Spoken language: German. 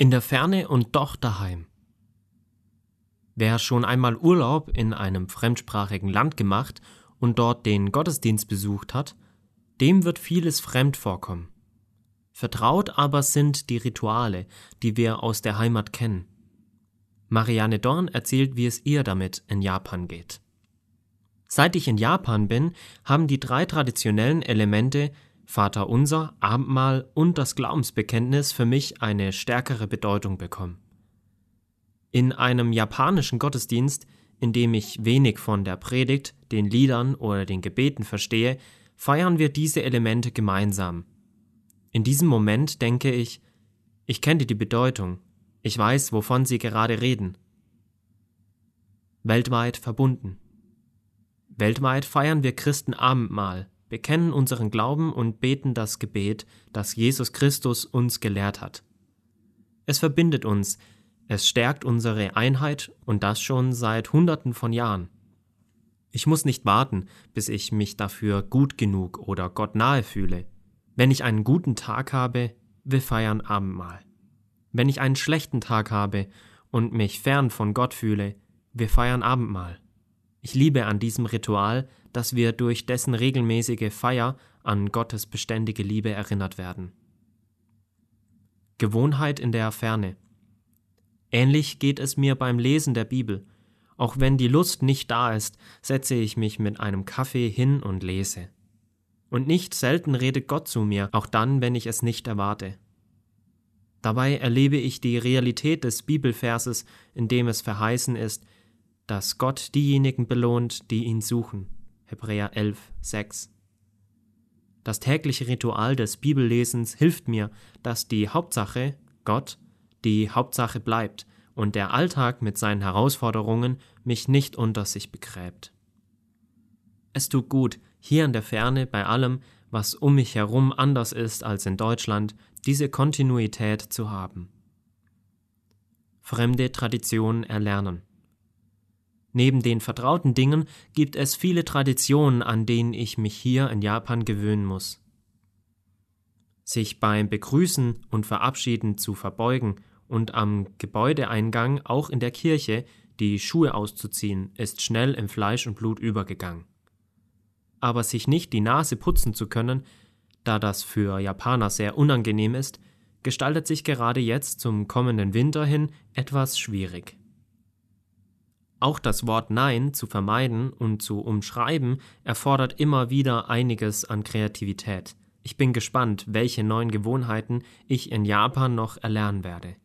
In der Ferne und doch daheim. Wer schon einmal Urlaub in einem fremdsprachigen Land gemacht und dort den Gottesdienst besucht hat, dem wird vieles fremd vorkommen. Vertraut aber sind die Rituale, die wir aus der Heimat kennen. Marianne Dorn erzählt, wie es ihr damit in Japan geht. Seit ich in Japan bin, haben die drei traditionellen Elemente Vater unser, Abendmahl und das Glaubensbekenntnis für mich eine stärkere Bedeutung bekommen. In einem japanischen Gottesdienst, in dem ich wenig von der Predigt, den Liedern oder den Gebeten verstehe, feiern wir diese Elemente gemeinsam. In diesem Moment denke ich, ich kenne die Bedeutung, ich weiß, wovon sie gerade reden. Weltweit verbunden. Weltweit feiern wir Christen Abendmahl, bekennen unseren Glauben und beten das Gebet, das Jesus Christus uns gelehrt hat. Es verbindet uns, es stärkt unsere Einheit und das schon seit Hunderten von Jahren. Ich muss nicht warten, bis ich mich dafür gut genug oder Gott nahe fühle. Wenn ich einen guten Tag habe, wir feiern Abendmahl. Wenn ich einen schlechten Tag habe und mich fern von Gott fühle, wir feiern Abendmahl. Ich liebe an diesem Ritual, dass wir durch dessen regelmäßige Feier an Gottes beständige Liebe erinnert werden. Gewohnheit in der Ferne. Ähnlich geht es mir beim Lesen der Bibel. Auch wenn die Lust nicht da ist, setze ich mich mit einem Kaffee hin und lese. Und nicht selten redet Gott zu mir, auch dann, wenn ich es nicht erwarte. Dabei erlebe ich die Realität des Bibelverses, in dem es verheißen ist, dass Gott diejenigen belohnt, die ihn suchen. Hebräer 11, 6. Das tägliche Ritual des Bibellesens hilft mir, dass die Hauptsache, Gott, die Hauptsache bleibt und der Alltag mit seinen Herausforderungen mich nicht unter sich begräbt. Es tut gut, hier in der Ferne bei allem, was um mich herum anders ist als in Deutschland, diese Kontinuität zu haben. Fremde Traditionen erlernen. Neben den vertrauten Dingen gibt es viele Traditionen, an denen ich mich hier in Japan gewöhnen muss. Sich beim Begrüßen und Verabschieden zu verbeugen und am Gebäudeeingang auch in der Kirche die Schuhe auszuziehen, ist schnell im Fleisch und Blut übergegangen. Aber sich nicht die Nase putzen zu können, da das für Japaner sehr unangenehm ist, gestaltet sich gerade jetzt zum kommenden Winter hin etwas schwierig. Auch das Wort Nein zu vermeiden und zu umschreiben erfordert immer wieder einiges an Kreativität. Ich bin gespannt, welche neuen Gewohnheiten ich in Japan noch erlernen werde.